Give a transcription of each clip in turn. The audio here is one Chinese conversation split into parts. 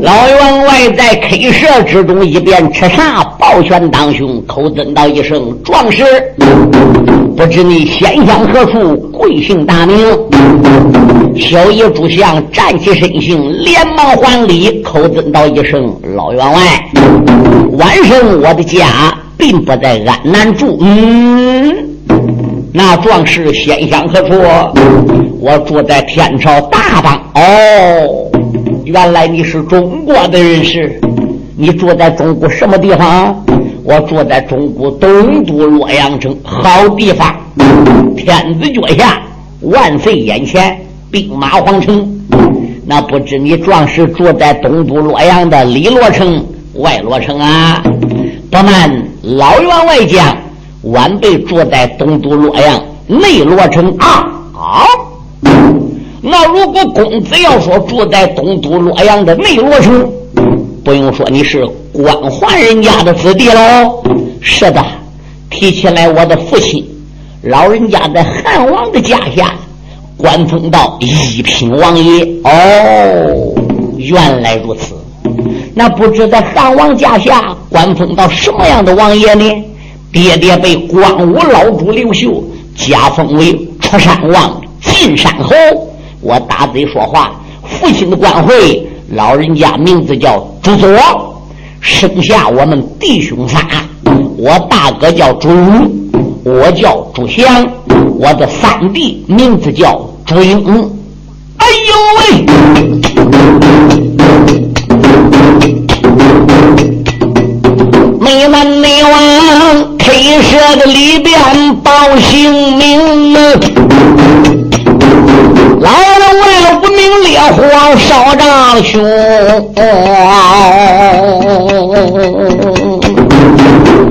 老员外在 K 社之中一边吃茶，抱拳当胸，口尊道一声：“壮士，不知你先乡何处，贵姓大名？”小爷主相站起身形，连忙还礼，口尊道一声：“老员外，晚生我的家并不在安南住。”嗯，那壮士先乡何处？我住在天朝大邦。哦。原来你是中国的人士，你住在中国什么地方？我住在中国东都洛阳城，好地方，天子脚下，万岁眼前，兵马皇城。那不知你壮士住在东都洛阳的里洛城、外洛城啊？不瞒老员外讲，晚辈住在东都洛阳内洛城啊。好。那如果公子要说住在东都洛阳的内罗城，不用说，你是官宦人家的子弟喽。是的，提起来，我的父亲老人家在汉王的家下官封到一品王爷。哦，原来如此。那不知在汉王家下官封到什么样的王爷呢？爹爹被光武老主刘秀加封为出山王、进山侯。我打嘴说话，父亲的官讳，老人家名字叫朱佐，生下我们弟兄仨，我大哥叫朱武，我叫朱祥，我的三弟名字叫朱英。哎呦喂！没完没完，K 社的里边报姓名老员外无名烈火烧丈胸，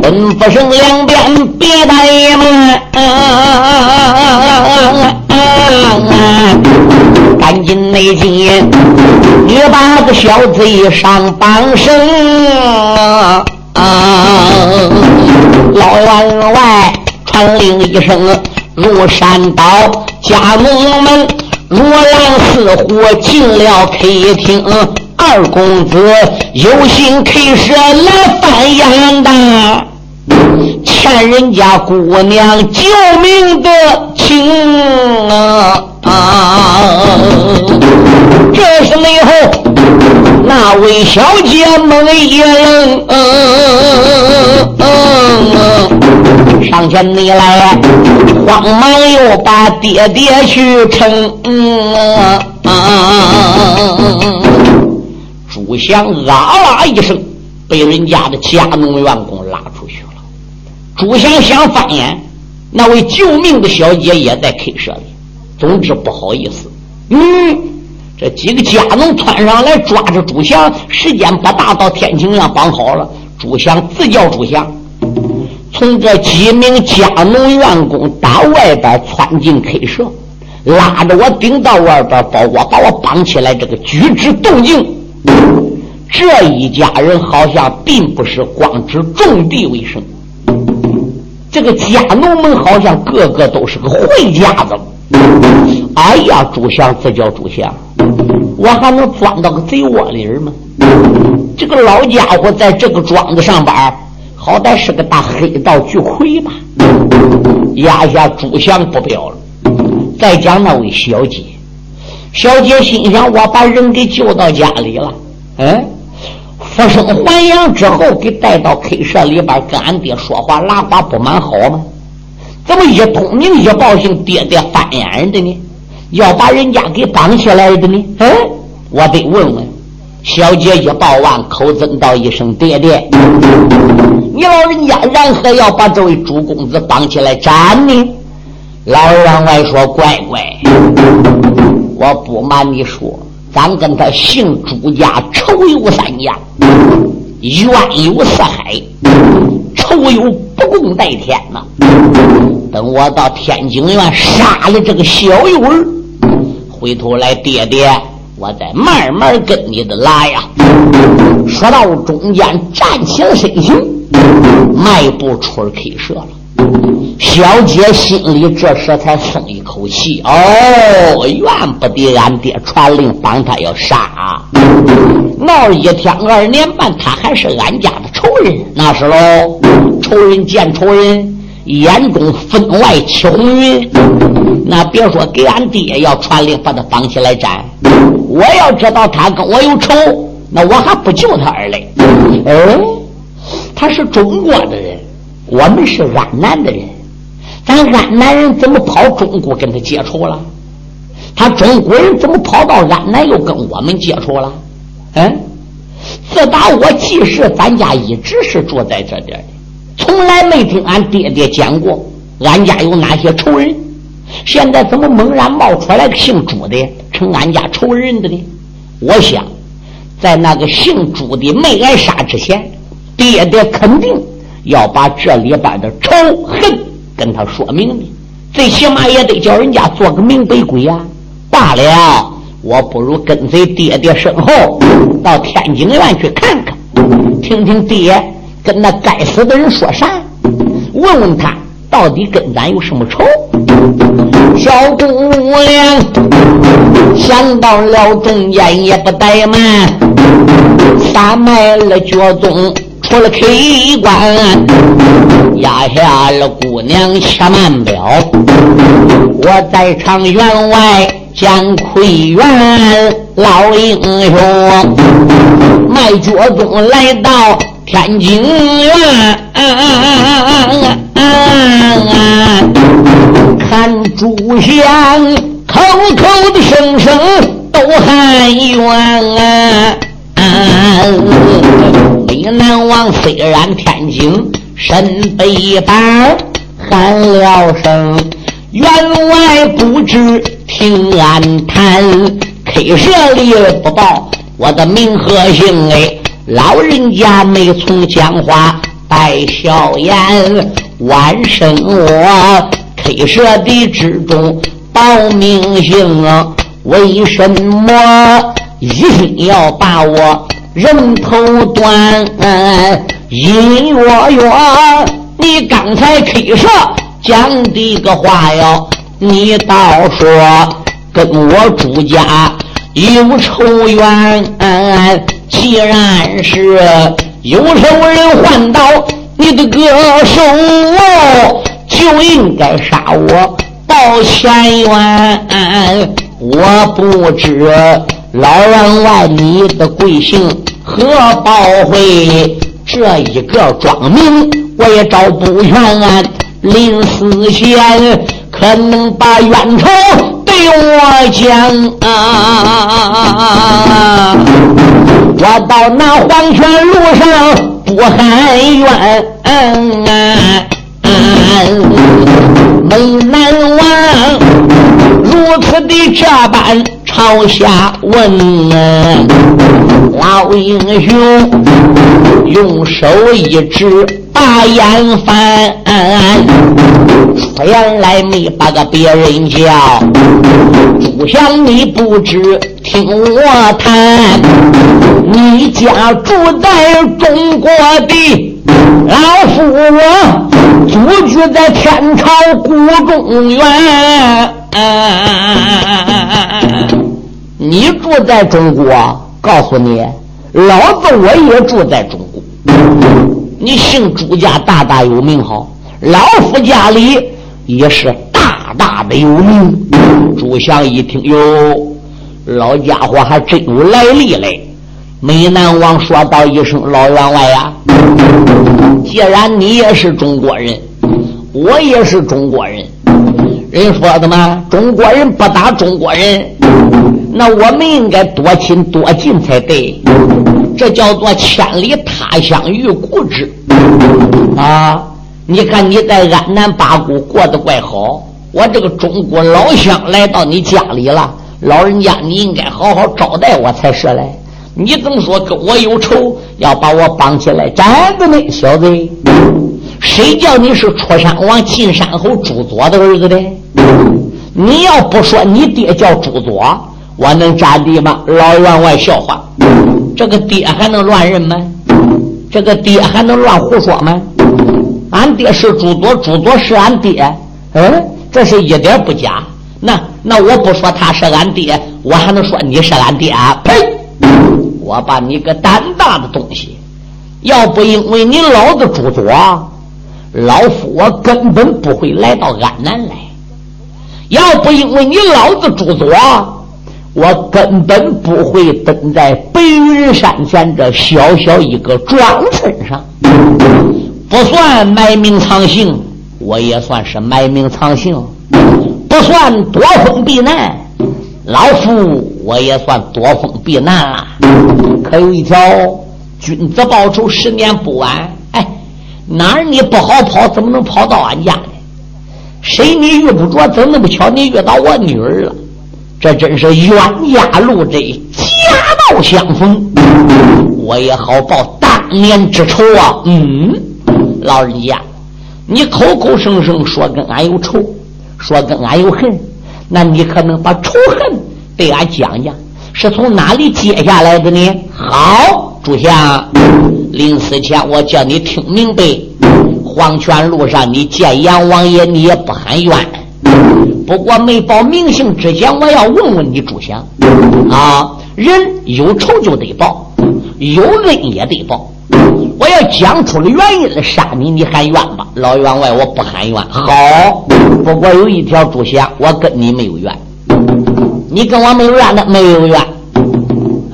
奔不胜两边别怠慢，赶紧内进，你把个小贼上绑绳。老员外传令一声，入山道，家奴们。如狼似乎进了客厅，二公子有心 K 舍来翻眼的，欠人家姑娘救命的情啊！这是内候，那位小姐猛一愣，上前你来，慌忙又把爹爹去称。朱祥啊啦一声，被人家的家奴员工拉出去了。朱祥想翻眼，那位救命的小姐也在 K 舍里。总之不好意思，嗯，这几个家奴窜上来抓着朱祥，时间不大，到天晴亮绑好了。朱祥自叫朱祥，从这几名家奴员工打外边窜进 K 舍，拉着我顶到外边，把我把我绑起来。这个举止动静，这一家人好像并不是光指种地为生，这个家奴们好像个个都是个坏家子。哎呀，朱祥这叫朱祥，我还能钻到个贼窝里吗？这个老家伙在这个庄子上班，好歹是个大黑道巨魁吧？压下朱祥不表了。再讲那位小姐，小姐心想：我把人给救到家里了，嗯，复生还阳之后，给带到 K 社里边，跟俺爹说话拉呱不蛮好吗？怎么一通明一报姓，爹爹翻眼的呢？要把人家给绑起来的呢？嗯，我得问问。小姐一报完，口尊道一声：“爹爹，你老人家然何要把这位朱公子绑起来斩呢？”老员外说：“乖乖，我不瞒你说，咱跟他姓朱家仇有三家，冤有四海。”仇有不共戴天呐！等我到天津院杀了这个小幼儿，回头来，爹爹，我再慢慢跟你的来呀。说到中间，站起了身形，迈步出了 K 社了。小姐心里这时才松一口气。哦，怨不得俺爹传令帮他要杀，闹一天二年半，他还是俺家的仇人。那是喽，仇人见仇人，眼中分外起红云。那别说给俺爹要传令把他绑起来斩，我要知道他跟我有仇，那我还不救他儿嘞。哎，他是中国的人，我们是安南的人。咱安南人怎么跑中国跟他接触了？他中国人怎么跑到安南又跟我们接触了？嗯，自打我记事，咱家一直是住在这点的，从来没听俺爹爹讲过俺家有哪些仇人。现在怎么猛然冒出来个姓朱的成俺家仇人的呢？我想，在那个姓朱的没挨杀之前，爹爹肯定要把这里边的仇恨。跟他说明明，最起码也得叫人家做个明白鬼呀。罢了，我不如跟随爹爹身后到天津院去看看，听听爹跟那该死的人说啥，问问他到底跟咱有什么仇。小姑娘想到了中间也不怠慢，撒迈了脚踪。出了开关，压下了姑娘且慢表。我在场员外见魁元老英雄，迈脚中来到天津院，看朱相口口的声声都喊冤。南王虽然天津身背板，喊了声员外不知听俺谈，K 社里不报我的名和姓哎，老人家没从讲话带笑颜，晚生我 K 社的之中报名姓啊，为什么？一心要把我人头断，隐约约，你刚才开设讲的个话哟，你倒说跟我朱家有仇怨，既然是有仇人换到你的个手，就应该杀我报前冤，我不知。老员外，你的贵姓何报会？这一个庄名我也找不全。临死前可能把冤仇对我讲啊！我到那黄泉路上不喊冤，没难忘如此的这般。朝下问，老英雄用手一指把眼翻，出言来没把个别人叫，不想你不知听我谈，你家住在中国的老夫我祖居在天朝古中原。你住在中国，告诉你，老子我也住在中国。你姓朱家大大有名好，老夫家里也是大大的有名。朱祥一听，哟，老家伙还真有来历嘞。美男王说道一声：“老员外呀，既然你也是中国人，我也是中国人。”人说的嘛，中国人不打中国人，那我们应该多亲多近才对。这叫做千里他乡遇故知啊！你看你在安南八股过得怪好，我这个中国老乡来到你家里了，老人家你应该好好招待我才是嘞。你怎么说跟我有仇，要把我绑起来真的呢，小子？谁叫你是出山王进山侯朱佐的儿子的？你要不说你爹叫朱佐，我能站地吗？老员外笑话，这个爹还能乱认吗？这个爹还能乱胡说吗？俺爹是朱佐，朱佐是俺爹。嗯，这是一点不假。那那我不说他是俺爹，我还能说你是俺爹啊？呸！我把你个胆大的东西！要不因为你老子朱佐，老夫我根本不会来到安南来；要不因为你老子朱多，我根本不会蹲在白云山前这小小一个庄村上。不算埋名藏姓，我也算是埋名藏姓；不算躲风避难，老夫我也算躲风避难了。可有一条，君子报仇，十年不晚。哎，哪儿你不好跑，怎么能跑到俺家呢？谁你遇不着，怎么那么巧你遇到我女儿了？这真是冤家路窄，夹道相逢。我也好报当年之仇啊！嗯。老人家，你口口声声说跟俺有仇，说跟俺有恨，那你可能把仇恨对俺讲讲，是从哪里接下来的呢？好，朱相，临死前我叫你听明白，黄泉路上你见阎王爷，你也不喊冤。不过没报名姓之前，我要问问你，朱相啊，人有仇就得报，有恩也得报。我要讲出了原因来杀你，你喊冤吧？老员外，我不喊冤。好，不过有一条主线，我跟你没有冤，你跟我没有冤的，没有冤。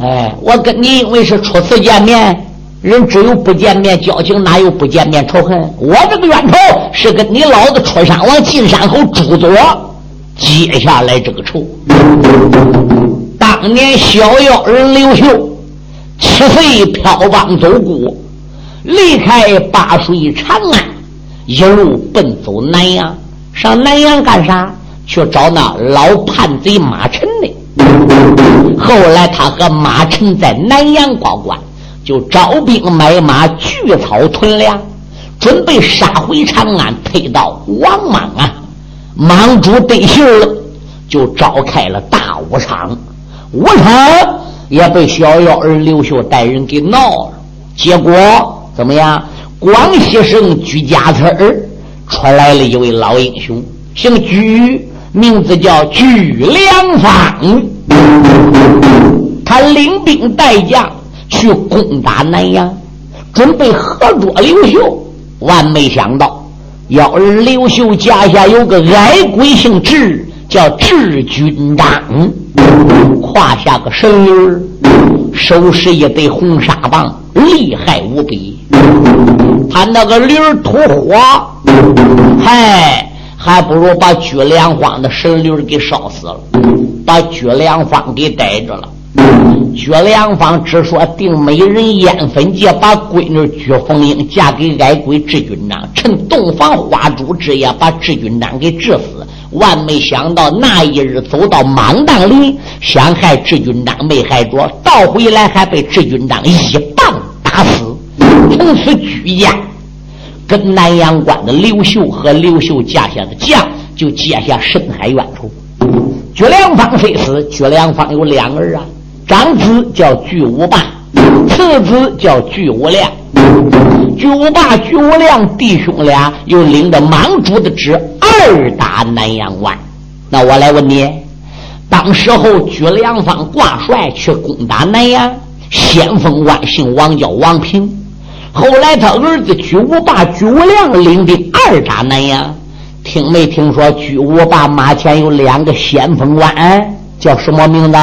哎，我跟你因为是初次见面，人只有不见面交情，哪有不见面仇恨？我这个冤仇是跟你老子出山王进山后朱左结下来这个仇。当年小妖人刘秀七岁飘邦走孤。离开八水长安，一路奔走南阳。上南阳干啥？去找那老叛贼马臣的。后来他和马臣在南阳过关，就招兵买马，聚草屯粮，准备杀回长安，推到王莽啊。莽主得信了，就召开了大武场。武场也被小妖儿刘秀带人给闹了，结果。怎么样？广西省居家村儿出来了一位老英雄，姓居，名字叫居良方。他领兵带将去攻打南阳，准备合捉刘秀。万没想到，要儿刘秀家下有个矮鬼姓智，叫智军长，胯下个神驴儿，手持一对红纱棒，厉害无比。他那个驴儿吐火，嗨，还不如把居良方的神驴给烧死了，把居良方给逮着了。居良方只说定美人烟粉姐，把闺女居凤英嫁给矮鬼智军长，趁洞房花烛之夜把智军长给治死。万没想到那一日走到莽荡林，想害智军长没害着，倒回来还被智军长一棒打死。从此举家，跟南阳关的刘秀和刘秀家下的将就结下深海冤仇。居良方虽死，居良方有两儿啊，长子叫巨无霸，次子叫巨无量。巨无霸、巨无量弟兄俩又领着莽主的旨，二打南阳关。那我来问你，当时候居良方挂帅去攻打南阳，先锋官姓王，叫王平。后来他儿子巨无霸、巨无量领兵二打南阳，听没听说巨无霸马前有两个先锋官，叫什么名字？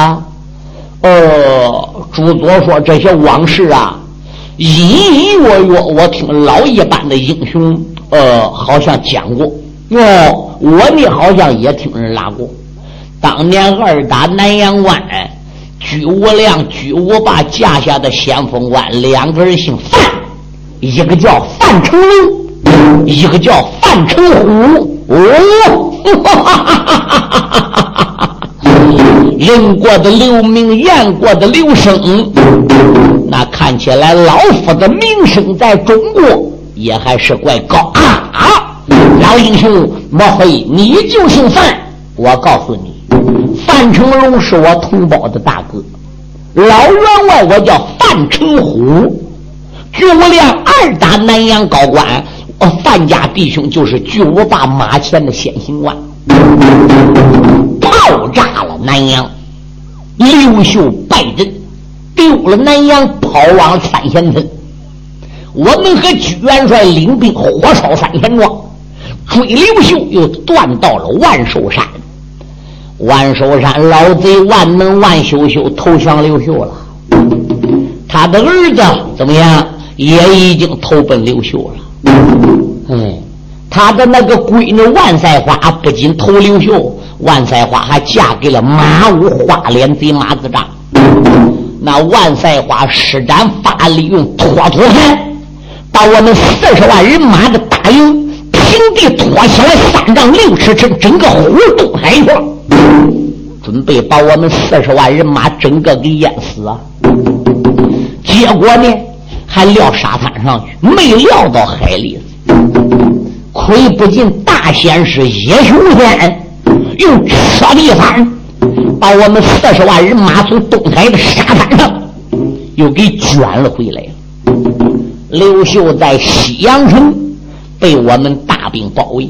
哦，朱佐说这些往事啊，隐隐约约我听老一般的英雄，呃，好像讲过。哦，我呢好像也听人拉过，当年二打南阳关，居无良、居无霸架下的先锋官两个人姓范。一个叫范成龙，一个叫范成虎。哦，哈哈哈哈哈哈人过的刘明，言过的刘生，那看起来老夫的名声在中国也还是怪高啊！老英雄，莫非你就姓范？我告诉你，范成龙是我同胞的大哥，老员外我叫范成虎。居无量二打南阳高官，哦，范家弟兄就是巨无霸马前的先行官，爆炸了南阳，刘秀败阵，丢了南阳，跑往三贤村。我们和屈元帅领兵火烧三贤庄，追刘秀又断到了万寿山。万寿山老贼万能万秀秀投降刘秀了，他的儿子怎么样？也已经投奔刘秀了。哎，他的那个闺女万赛花不仅投刘秀，万赛花还嫁给了马武花脸贼马子丈。那万赛花施展法力，用脱脱盘。把我们四十万人马的大营平地拖起来三丈六尺深，整个呼东海去了，准备把我们四十万人马整个给淹死啊！结果呢，还撂沙滩上去，没撂到海里。亏不进大仙师叶雄天用车地翻，把我们四十万人马从东海的沙滩上又给卷了回来。刘秀在西阳城被我们大兵包围，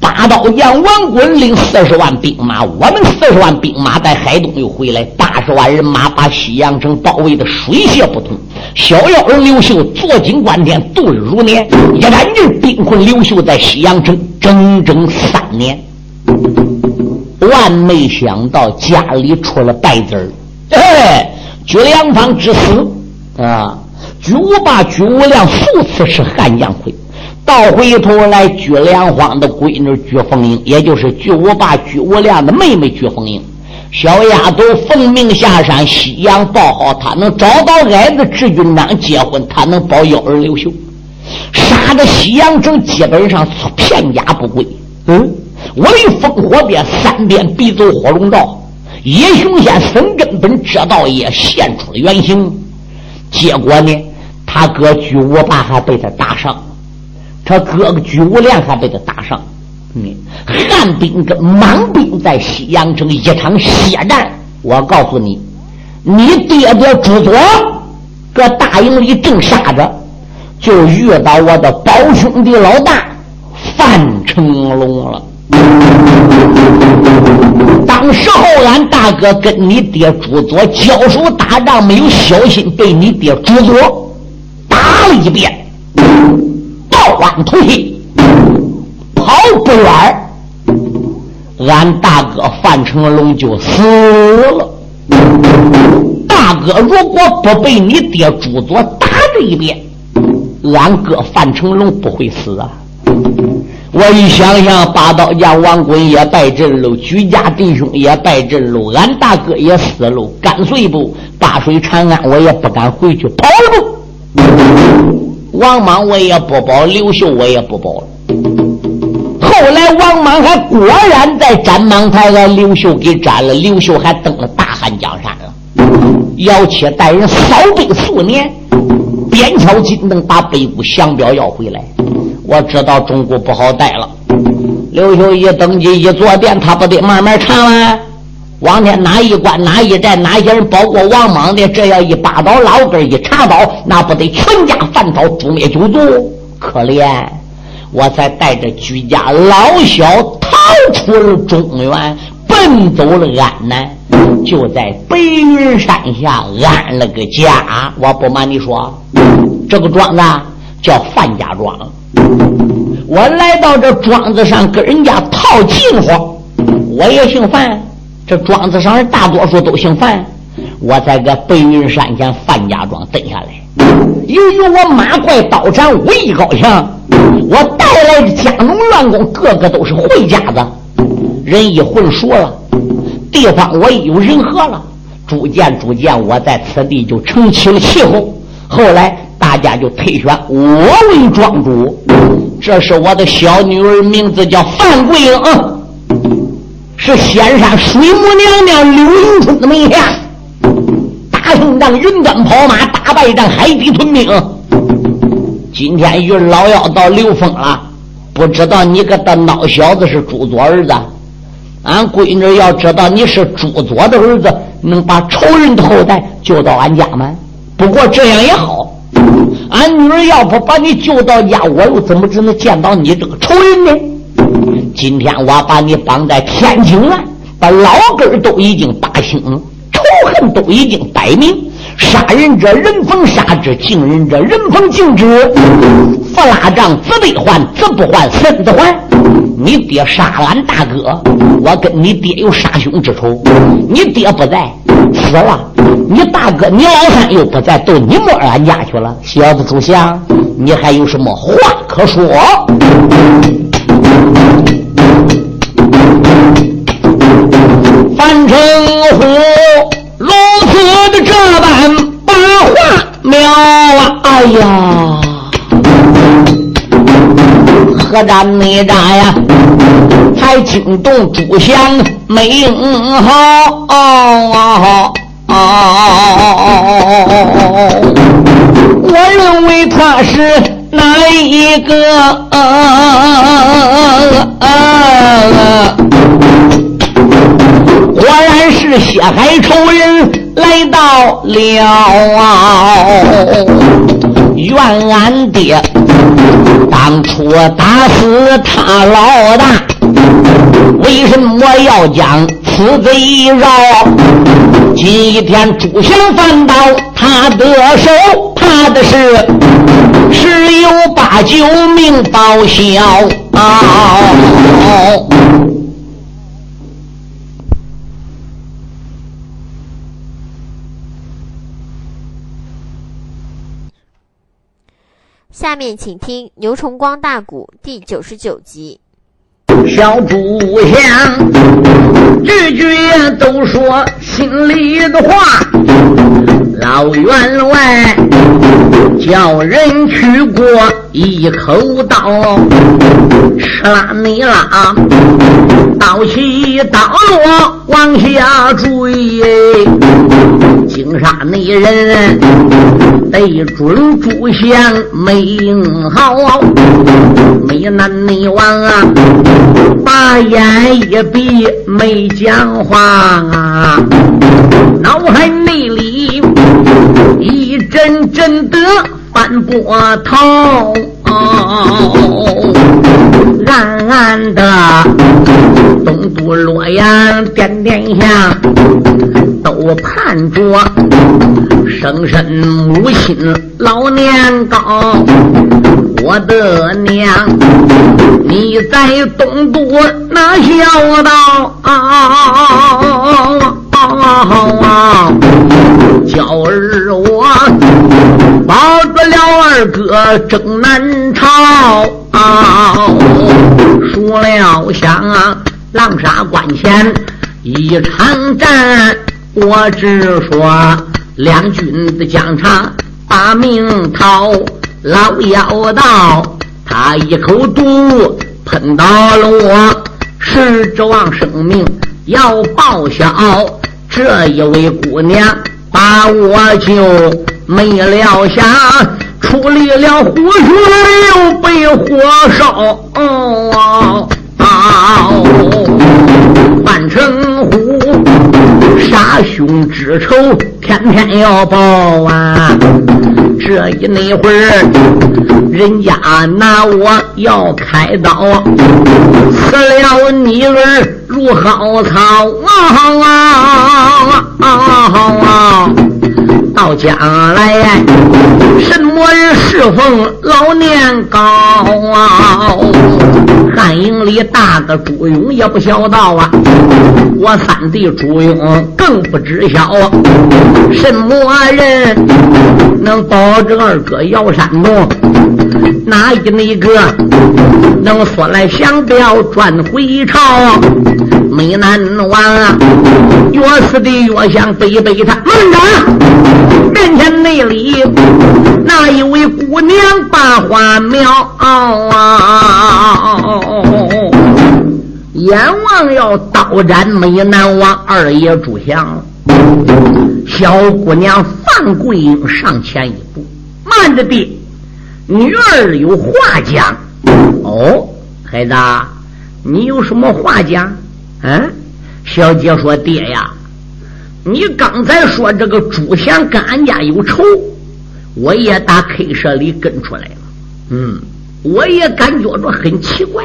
八刀将王衮领四十万兵马，我们四十万兵马在海东又回来，八十万人马把西阳城包围的水泄不通。逍遥人刘秀坐井观天，度日如年，一干劲兵困刘秀在西阳城整整三年。万没想到家里出了败子儿，哎，举良方之死。啊！巨无霸、巨无量数次是汉将魁，到回头来，举良荒的闺女举凤英，也就是巨无霸、巨无量的妹妹举凤英，小丫头奉命下山，西阳报好，她能找到矮子智军章结婚，她能保幺儿刘秀，杀的西阳城基本上片甲不归。嗯，我的烽火变三鞭必走火龙道，叶雄仙孙根本这道也现出了原形，结果呢？他哥居无霸还被他打伤，他哥哥居无良还被他打伤。嗯，汉兵跟满兵在西阳城一场血战。我告诉你，你爹爹朱佐搁大营里正杀着，就遇到我的胞兄弟老大范成龙了。当时候俺大哥跟你爹朱佐交手打仗，没有小心被你爹朱佐。打了一遍，抱弯突起，跑不远，俺大哥范成龙就死了。大哥如果不被你爹朱佐打这一遍，俺哥范成龙不会死啊！我一想想，八刀将王滚也败阵喽，居家弟兄也败阵喽，俺大哥也死喽，干脆不大水长安，我也不敢回去跑了。王莽我也不保，刘秀我也不保了。后来王莽还果然在斩蟒台把刘秀给斩了，刘秀还登了大汉江山了。要且带人扫北数年，边敲金灯把北固降表要回来。我知道中国不好待了。刘秀一登基一坐殿，他不得慢慢查吗？往天哪一关哪一寨哪些人包括王莽的，这要一拔刀老根一查刀，那不得全家犯朝诛灭九族？可怜，我才带着居家老小逃出了中原，奔走了安南，就在白云山下安了个家。我不瞒你说，这个庄子叫范家庄。我来到这庄子上跟人家套近乎，我也姓范。这庄子上人大多数都姓范，我在个白云山前范家庄蹲下来。由于我马快刀斩武艺高强，我带来的家农乱工个个都是会家子，人一混熟了，地方我一有人和了，逐渐逐渐我在此地就成起了气候。后来大家就推选我为庄主，这是我的小女儿，名字叫范桂英。是仙山水母娘娘柳迎春的门下，打胜仗云端跑马，打败仗海底吞兵。今天与老妖道刘峰了，不知道你个大孬小子是朱佐儿子。俺闺女要知道你是朱佐的儿子，能把仇人的后代救到俺家吗？不过这样也好，俺女儿要不把你救到家，我又怎么只能见到你这个仇人呢？今天我把你绑在天津了，把老根都已经打清，仇恨都已经摆明。杀人者人逢杀之，敬人者人逢敬之。不拉账，子得还，子不还，孙子还。你爹杀俺大哥，我跟你爹有杀兄之仇。你爹不在，死了。你大哥，你老三又不在，都你摸俺家去了。小子朱祥，你还有什么话可说？樊成虎如此的这般把话描啊！哎呀！何战没战呀？还惊动朱祥没应好。我认为他是哪一个？果然是血海仇人来到了啊。怨俺爹当初打死他老大，为什么要将此贼饶？今天朱祥反到他的手，怕的是十有八九命报销。下面请听《牛崇光大鼓》第九十九集。小朱香，句句都说心里的话。老员外叫人去过一口刀，吃了你啦，刀起刀落往下坠。惊杀那人得准朱祥没应好，没难你王啊，把眼一闭没讲话啊，脑海内里。一阵阵的波头，暗暗的东都洛阳点点香，都盼着生身母亲老年高。我的娘，你在东都哪孝道？娇儿我保住了二哥正南朝，输了香狼杀关前一场战，我只说两军的疆场把命逃，老妖道他一口毒喷到了我，是指望生命要报销。这一位姑娘把我救，没料想处理了虎穴又被火烧。范成虎杀兄之仇，天天要报啊！这一那会儿，人家拿我要开刀，死了你儿如蒿草啊！到将来，什么人侍奉老年高啊？汉营里大哥朱勇也不晓道啊，我三弟朱勇更不知晓啊，什么人能保着二哥姚山东？哪一那个能说来降表转回朝？美男王啊，越死的越想背背他。门长面前那里那一位姑娘把花苗啊，阎王要刀斩美男王二爷朱祥。小姑娘范桂英上前一步，慢着爹。女儿有话讲，哦，孩子，你有什么话讲？嗯，小姐说：“爹呀，你刚才说这个朱祥跟俺家有仇，我也打 K 社里跟出来了。嗯，我也感觉着很奇怪，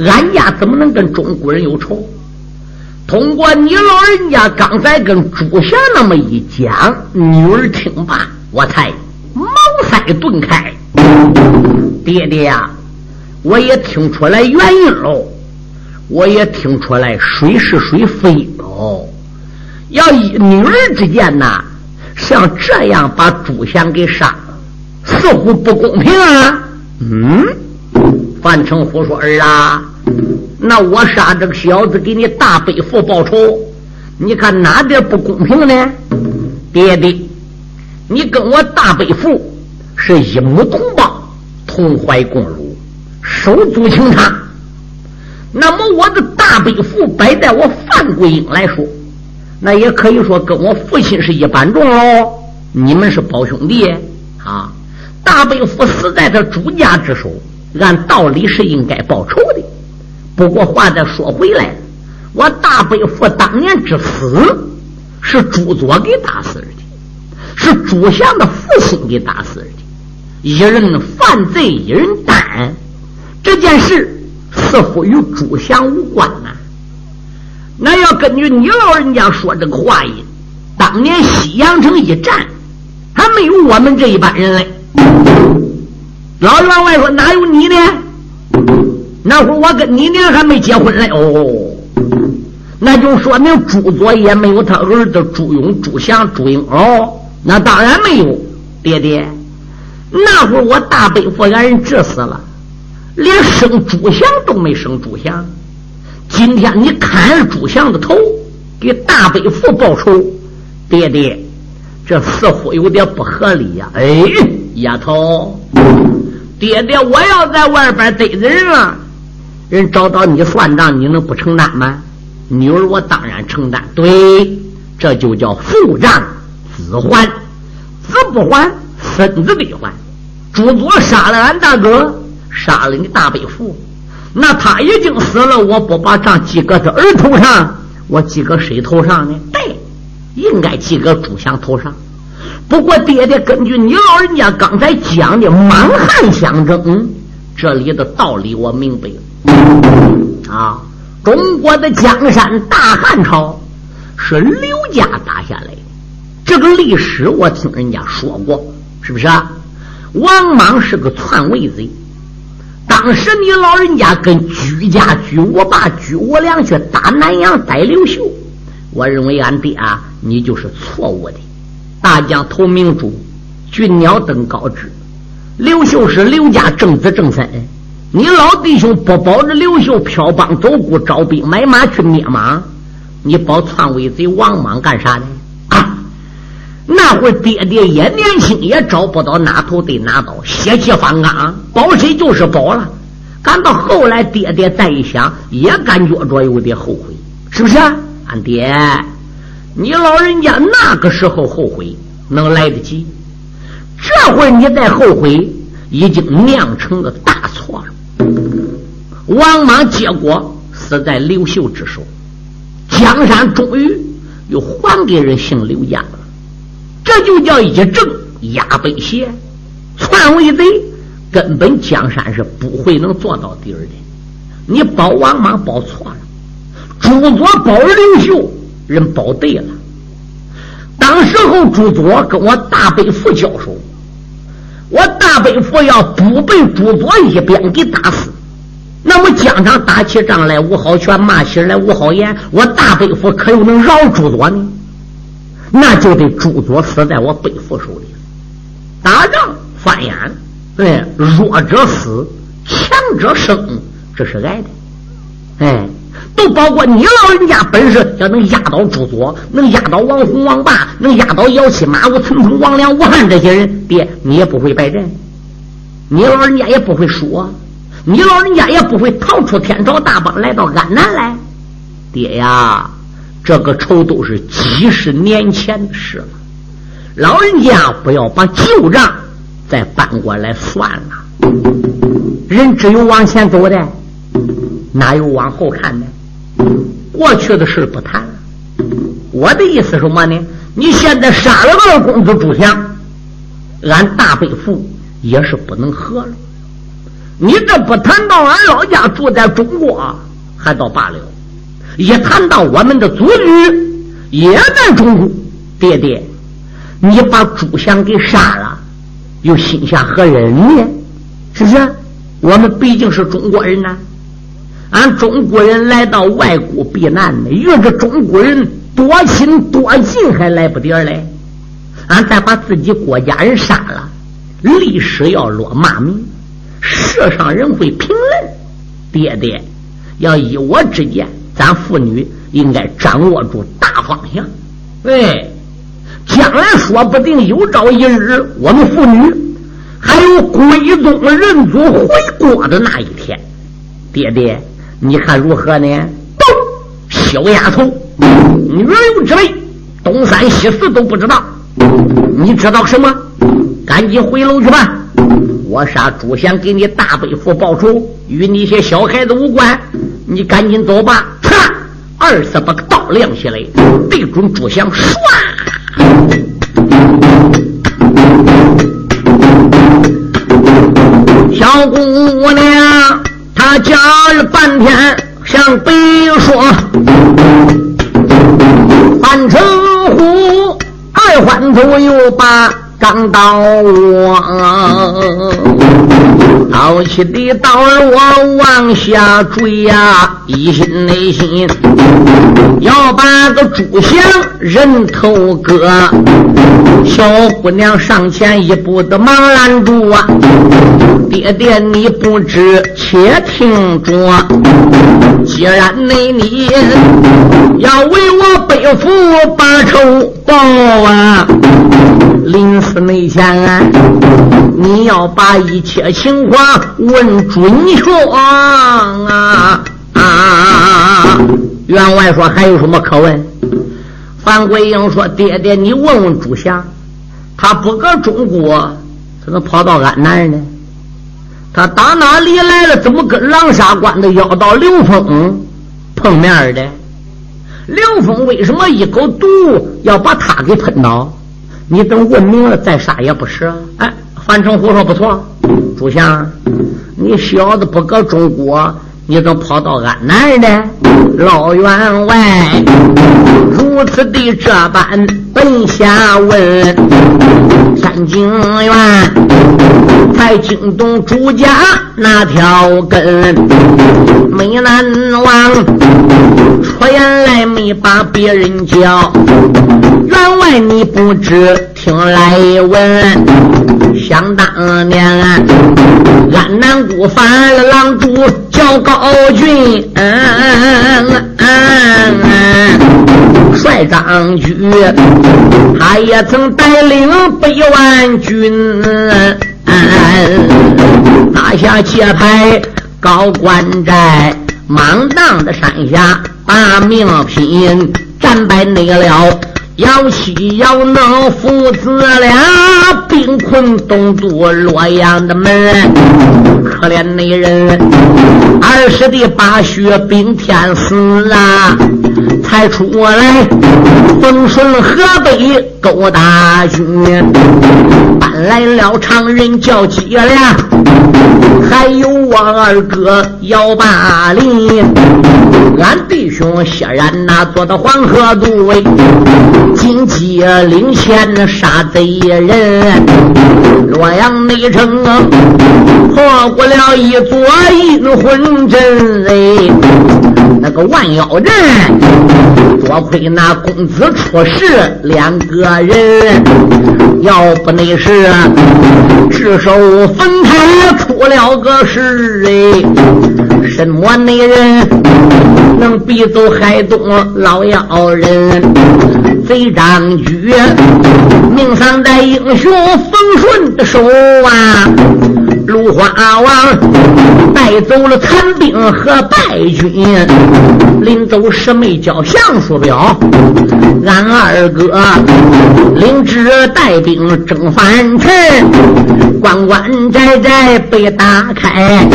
俺家怎么能跟中国人有仇？通过你老人家刚才跟朱霞那么一讲，女儿听罢，我才茅塞顿开。爹爹呀，我也听出来原因喽，我也听出来谁是谁，非喽。要一女儿之间呐，像这样把朱祥给杀，似乎不公平啊。嗯，范成虎说：“儿啊，那我杀这个小子给你大伯父报仇，你看哪点不公平呢？爹爹，你跟我大伯父是一母同胞，同怀共辱，手足情长。那么我的大悲父摆在我范桂英来说，那也可以说跟我父亲是一般重喽。你们是胞兄弟啊。”大伯父死在他主家之手，按道理是应该报仇的。不过话再说回来，我大伯父当年之死是朱佐给打死的，是朱祥的父亲给打死的。一人犯罪，一人担。这件事似乎与朱祥无关呐。那要根据你老人家说这个话音，当年西阳城一战，还没有我们这一班人嘞。老员外说：“哪有你呢？那会儿我跟你娘还没结婚嘞。哦，那就说明朱佐也没有他儿子朱勇、朱祥、朱英。哦，那当然没有。爹爹，那会儿我大伯父俺人治死了，连生朱祥都没生朱祥。今天你砍了朱祥的头，给大伯父报仇，爹爹，这似乎有点不合理呀。哎。”丫头，爹爹，我要在外边逮着人了，人找到你算账，你能不承担吗？女儿，我当然承担。对，这就叫父账子还，子不还，孙子得还。朱佐杀了俺大哥，杀了你大伯父，那他已经死了，我不把账记搁他儿头上，我记搁谁头上呢？对，应该记搁朱祥头上。不过，爹爹，根据你老人家刚才讲的满汉相争，这里的道理我明白了。啊，中国的江山大汉朝是刘家打下来的，这个历史我听人家说过，是不是啊？王莽是个篡位贼，当时你老人家跟居家居我爸居我良去打南阳逮刘秀，我认为俺爹啊，你就是错误的。大将投明珠，俊鸟登高枝。刘秀是刘家正子正孙，你老弟兄不保着刘秀飘帮走谷招兵买马去灭马，你保篡位贼王莽干啥呢？那会儿爹爹也年轻，也找不到哪头得哪刀，血气方刚，保谁就是保了。赶到后来，爹爹再一想，也感觉着有点后悔，是不是？啊俺爹。你老人家那个时候后悔能来得及？这会儿你再后悔，已经酿成了大错了。王莽结果死在刘秀之手，江山终于又还给人姓刘家了。这就叫一正压北邪，篡位贼根本江山是不会能做到底儿的。你保王莽保错了，朱佐保刘秀。人保对了。当时候朱佐跟我大伯父交手，我大伯父要不被朱佐一鞭给打死，那么疆场打起仗来，吴好全骂起人来，吴好言，我大伯父可又能饶朱佐呢？那就得朱佐死在我伯父手里。打仗翻眼，哎，弱者死，强者生，这是挨的，哎。都包括你老人家本事，要能压倒朱佐，能压倒王弘、王霸，能压倒姚七、马武、陈冲、王良、吴汉这些人，爹，你也不会败阵，你老人家也不会输啊，你老人家也不会逃出天朝大邦来到安南来。爹呀，这个仇都是几十年前的事了，老人家不要把旧账再搬过来算了。人只有往前走的，哪有往后看的？过去的事不谈。我的意思什么呢？你现在杀了二公子朱祥，俺大伯父也是不能和了。你这不谈到俺老家住在中国，还倒罢了；一谈到我们的祖居也在中国，爹爹，你把朱祥给杀了，又心下何人呢？是不是？我们毕竟是中国人呐，俺中国人来到外国避难呢，与这中国人多亲多近还来不得嘞？俺再把自己国家人杀了，历史要落骂名。世上人会评论，爹爹要依我之见，咱父女应该掌握住大方向。哎，将来说不定有朝一日，我们父女还有归宗认祖回国的那一天。爹爹，你看如何呢？都小丫头，女有之辈，东三西四都不知道，你知道什么？赶紧回楼去吧。我杀朱祥给你大伯父报仇，与你些小孩子无关。你赶紧走吧！二次把个刀亮起来，对准朱祥，唰！小姑娘她叫了半天，向北说：“范成虎二环头又把。”刚到我，好气的到我往下追呀，一心内心要把个朱祥人头割。小姑娘上前一步的忙拦住啊，爹爹你不知，且听着，既然内你要为我背负把仇报啊。临死那前啊，你要把一切情况问准确啊啊！员外说还有什么可问？樊桂英说：“爹爹，你问问朱霞，他不搁中国，怎么跑到安南呢？他打哪里来了？怎么跟狼沙关的妖道刘峰碰面的？梁峰为什么一口毒要把他给喷倒？”你等问明了再杀也不迟。哎，范成虎说不错，朱祥，你小子不搁中国，你怎跑到俺南的？老员外如此的这般奔下问，三经院才惊动朱家那条根，没难忘，出言来没把别人叫。员外你不知，听来闻，想当年安南姑犯了狼主叫高俊，帅张举，他也曾带领百万军，拿下界牌高官寨，莽荡的山下把命拼，战败那个了。要妻要能父子俩兵困东都洛阳的门，可怜那人二十的八血冰天寺啊，才出来风顺河北勾大军，搬来了常人叫几俩，还有我二哥姚八林，俺弟兄谢然呐坐到黄河渡位。金鸡领先杀贼人，洛阳内城啊破过了一座阴魂阵哎，那个万妖人，多亏那公子出世两个人，要不那是只手坟台出了个事哎，什么内人能逼走海东老妖人？贼张举，命丧在英雄冯顺的手啊！芦花王带走了残兵和败军，临走时没交降书表。俺二哥领旨带兵征樊城，关关寨寨被打开，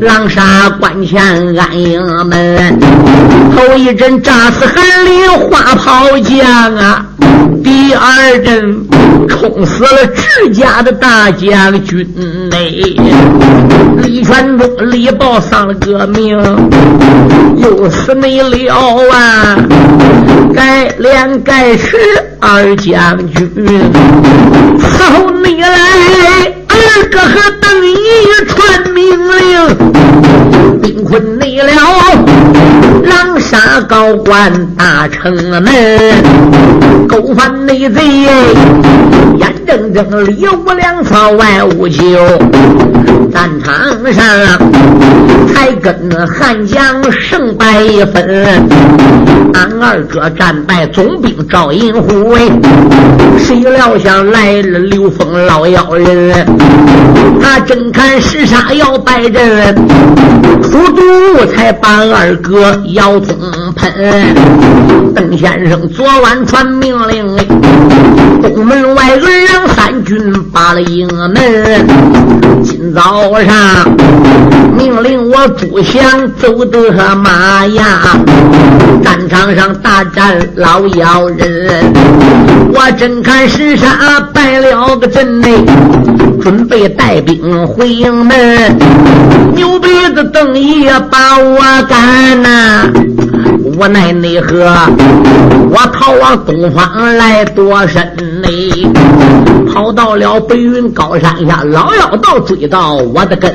狼杀关前安营门。头一阵炸死韩林花炮将啊！第二阵冲死了自家的大将军嘞，李全忠、李豹丧了个命，又死没了啊！该连该吃二将军，伺候你来。二哥和邓毅传命令，兵困内了，狼山高官大城门，勾犯内贼，眼睁睁里无粮草外无救，战场上才跟汉将胜败分，俺二哥战败总兵赵银虎，谁料想来了刘封老妖人。他正看时杀要败阵，出毒才把二哥腰痛喷。邓先生昨晚传命令，东门外二郎三军把了营门。今早上命令我朱祥走的马呀，战场上大战老妖人。我正看时杀败了个阵内。准备带兵回营门，牛鼻子邓爷把我赶呐！无奈奈何？我逃往东方来躲身嘞，跑到了白云高山下，老妖道追到我的跟，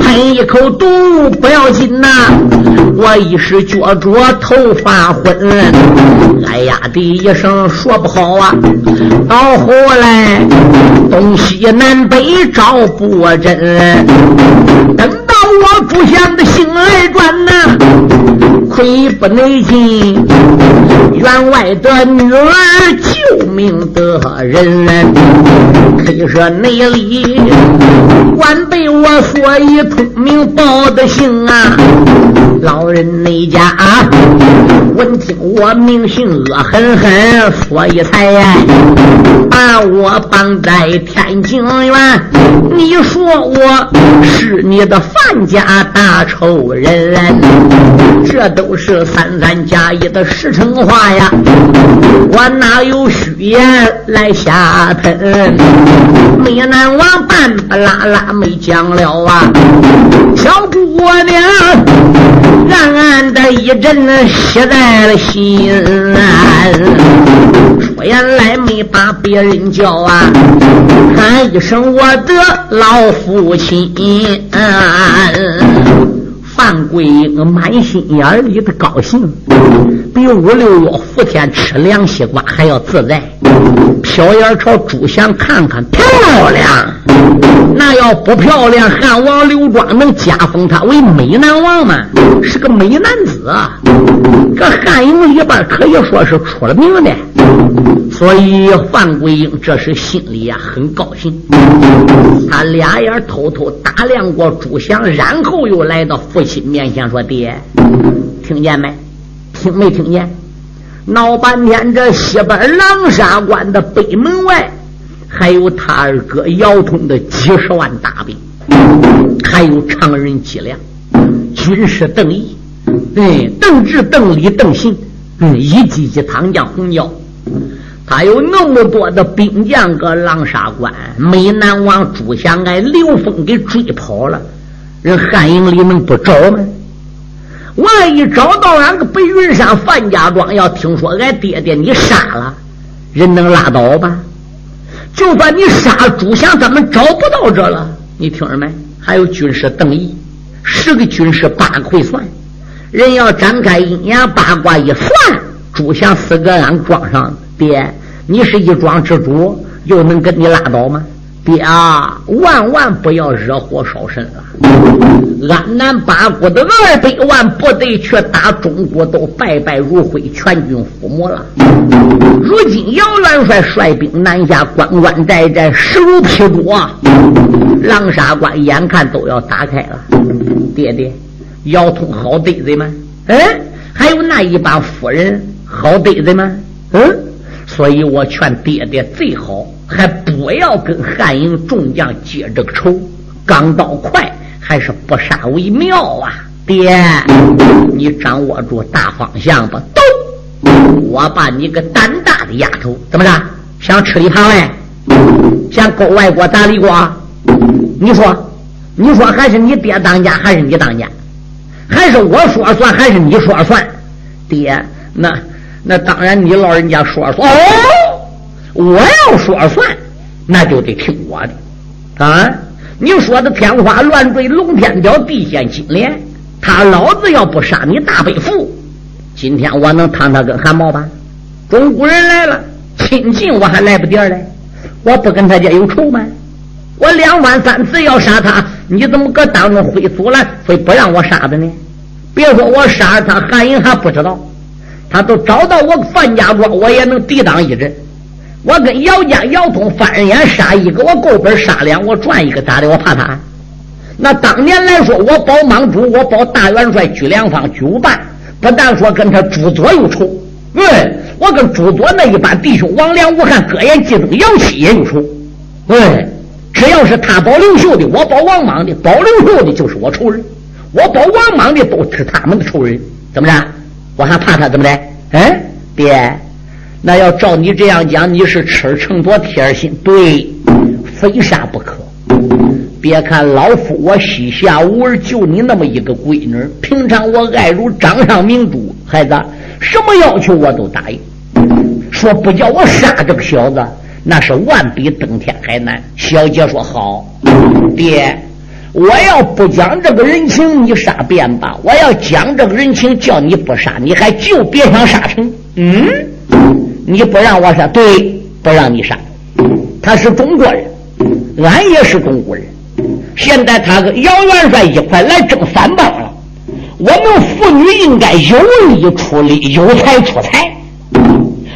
喷一口毒不要紧呐！我一时觉着头发昏，哎呀的一声说不好啊！到后来东西南北找不真，不祥的心来转呐，亏不内进员外的女儿救命的人，可以说内里晚被我所以通明报的姓啊。老人那家啊闻听我名姓恶狠狠，所以才把我绑在天津园。你说我是你的范家大仇人，这都是三三加一的实诚话呀！我哪有虚言来瞎喷？没难王半不拉拉没讲了啊！小姑娘。暗暗的一阵喜在了心啊，说原来没把别人叫啊，喊一声我的老父亲。范范桂英满心眼里的高兴，比五六月伏天吃凉西瓜还要自在。瞟眼朝朱祥看看，漂亮。那要不漂亮，汉王刘庄能加封他为美男王吗？是个美男子！这汉营里边可以说是出了名的。所以范桂英这时心里呀很高兴，他俩眼偷偷打量过朱祥，然后又来到父亲面前说：“爹，听见没？听没听见？闹半天，这西边狼沙关的北门外，还有他二哥姚通的几十万大兵，还有常人脊梁，军师邓毅，对，邓志、邓礼、邓信，嗯，一级级唐将红椒。”他有那么多的兵将搁狼沙关，美男王朱祥挨刘封给追跑了，人汉营里能不找吗？万一找到俺个白云山范家庄，要听说俺爹爹你杀了，人能拉倒吧？就算你杀朱祥，咱们找不到这了。你听着没？还有军师邓毅，十个军师八个会算，人要展开阴阳八卦一算，朱祥死搁俺庄上了。爹，你是一庄之主，又能跟你拉倒吗？爹啊，万万不要惹火烧身了！安南八国的二百万部队去打中国，都败败如灰，全军覆没了。如今姚元帅率兵南下，关关寨寨势如劈竹啊！狼沙关眼看都要打开了。爹爹，姚通好对子吗？嗯，还有那一帮夫人好对子吗？嗯。所以我劝爹爹最好还不要跟汉营众将结这个仇，刚到快还是不杀为妙啊！爹，你掌握住大方向吧，都我把你个胆大的丫头，怎么着？想吃里扒外？想勾外国打里国？你说，你说还是你爹当家，还是你当家？还是我说算，还是你说算？爹，那那当然你老人家说算。哦，我要说算，那就得听我的啊！你说的天花乱坠，龙天雕，地陷金莲，他老子要不杀你大悲父，今天我能烫他根汗毛吧？中国人来了，亲近我还来不点嘞？我不跟他家有仇吗？我两番三次要杀他，你怎么搁当中会阻拦，非不让我杀的呢？别说我杀了他，韩英还不知道，他都找到我范家庄，我也能抵挡一阵。我跟姚家姚通翻人眼杀一个，我够本杀两，我赚一个咋的？我怕他？那当年来说，我保莽主，我保大元帅居良方居无半，不但说跟他朱左有仇，嗯，我跟朱佐那一班弟兄王良、吴汉、葛延、季东、姚七也有仇，嗯。只要是他保刘秀的，我保王莽的，保刘秀的就是我仇人；我保王莽的都是他们的仇人。怎么着？我还怕他怎么的？嗯，爹，那要照你这样讲，你是吃秤砣铁心，对，非杀不可。别看老夫我膝下无儿，就你那么一个闺女，平常我爱如掌上明珠，孩子，什么要求我都答应。说不叫我杀这个小子。那是万比登天还难。小姐说：“好，爹，我要不讲这个人情，你杀便罢；我要讲这个人情，叫你不杀，你还就别想杀成。嗯，你不让我杀，对，不让你杀。他是中国人，俺也是中国人。现在他跟姚元帅一块来争三帮了，我们妇女应该有理出理，有才出才。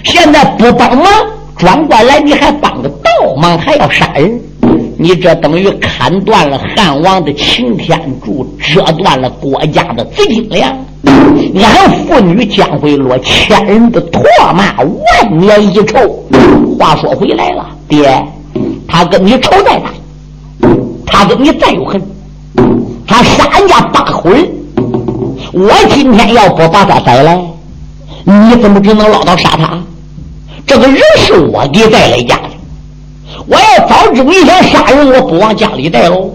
现在不帮忙。”转过来，你还帮个倒忙，还要杀人？你这等于砍断了汉王的擎天柱，折断了国家的资金粮。俺妇女将会落千人的唾骂，万年一仇。话说回来了，爹，他跟你仇再大，他跟你再有恨，他杀人家八口人。我今天要不把他逮来，你怎么只能捞到杀他？这个人是我给带来家的，我要早知你想杀人，我不往家里带喽。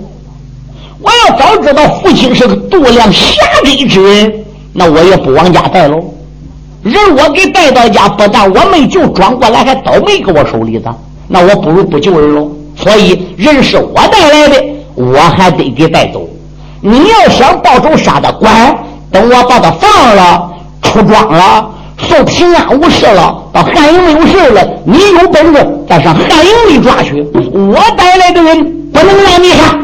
我要早知道父亲是个度量狭窄之人，那我也不往家带喽。人我给带到家，不但我没救，转过来还倒霉给我手里子，那我不如不救人喽。所以人是我带来的，我还得给带走。你要想报仇杀他，管等我把他放了，出庄了。受平安无事了，到汉营没有事了，你有本事再上汉营里抓去。我带来的人不能让你杀。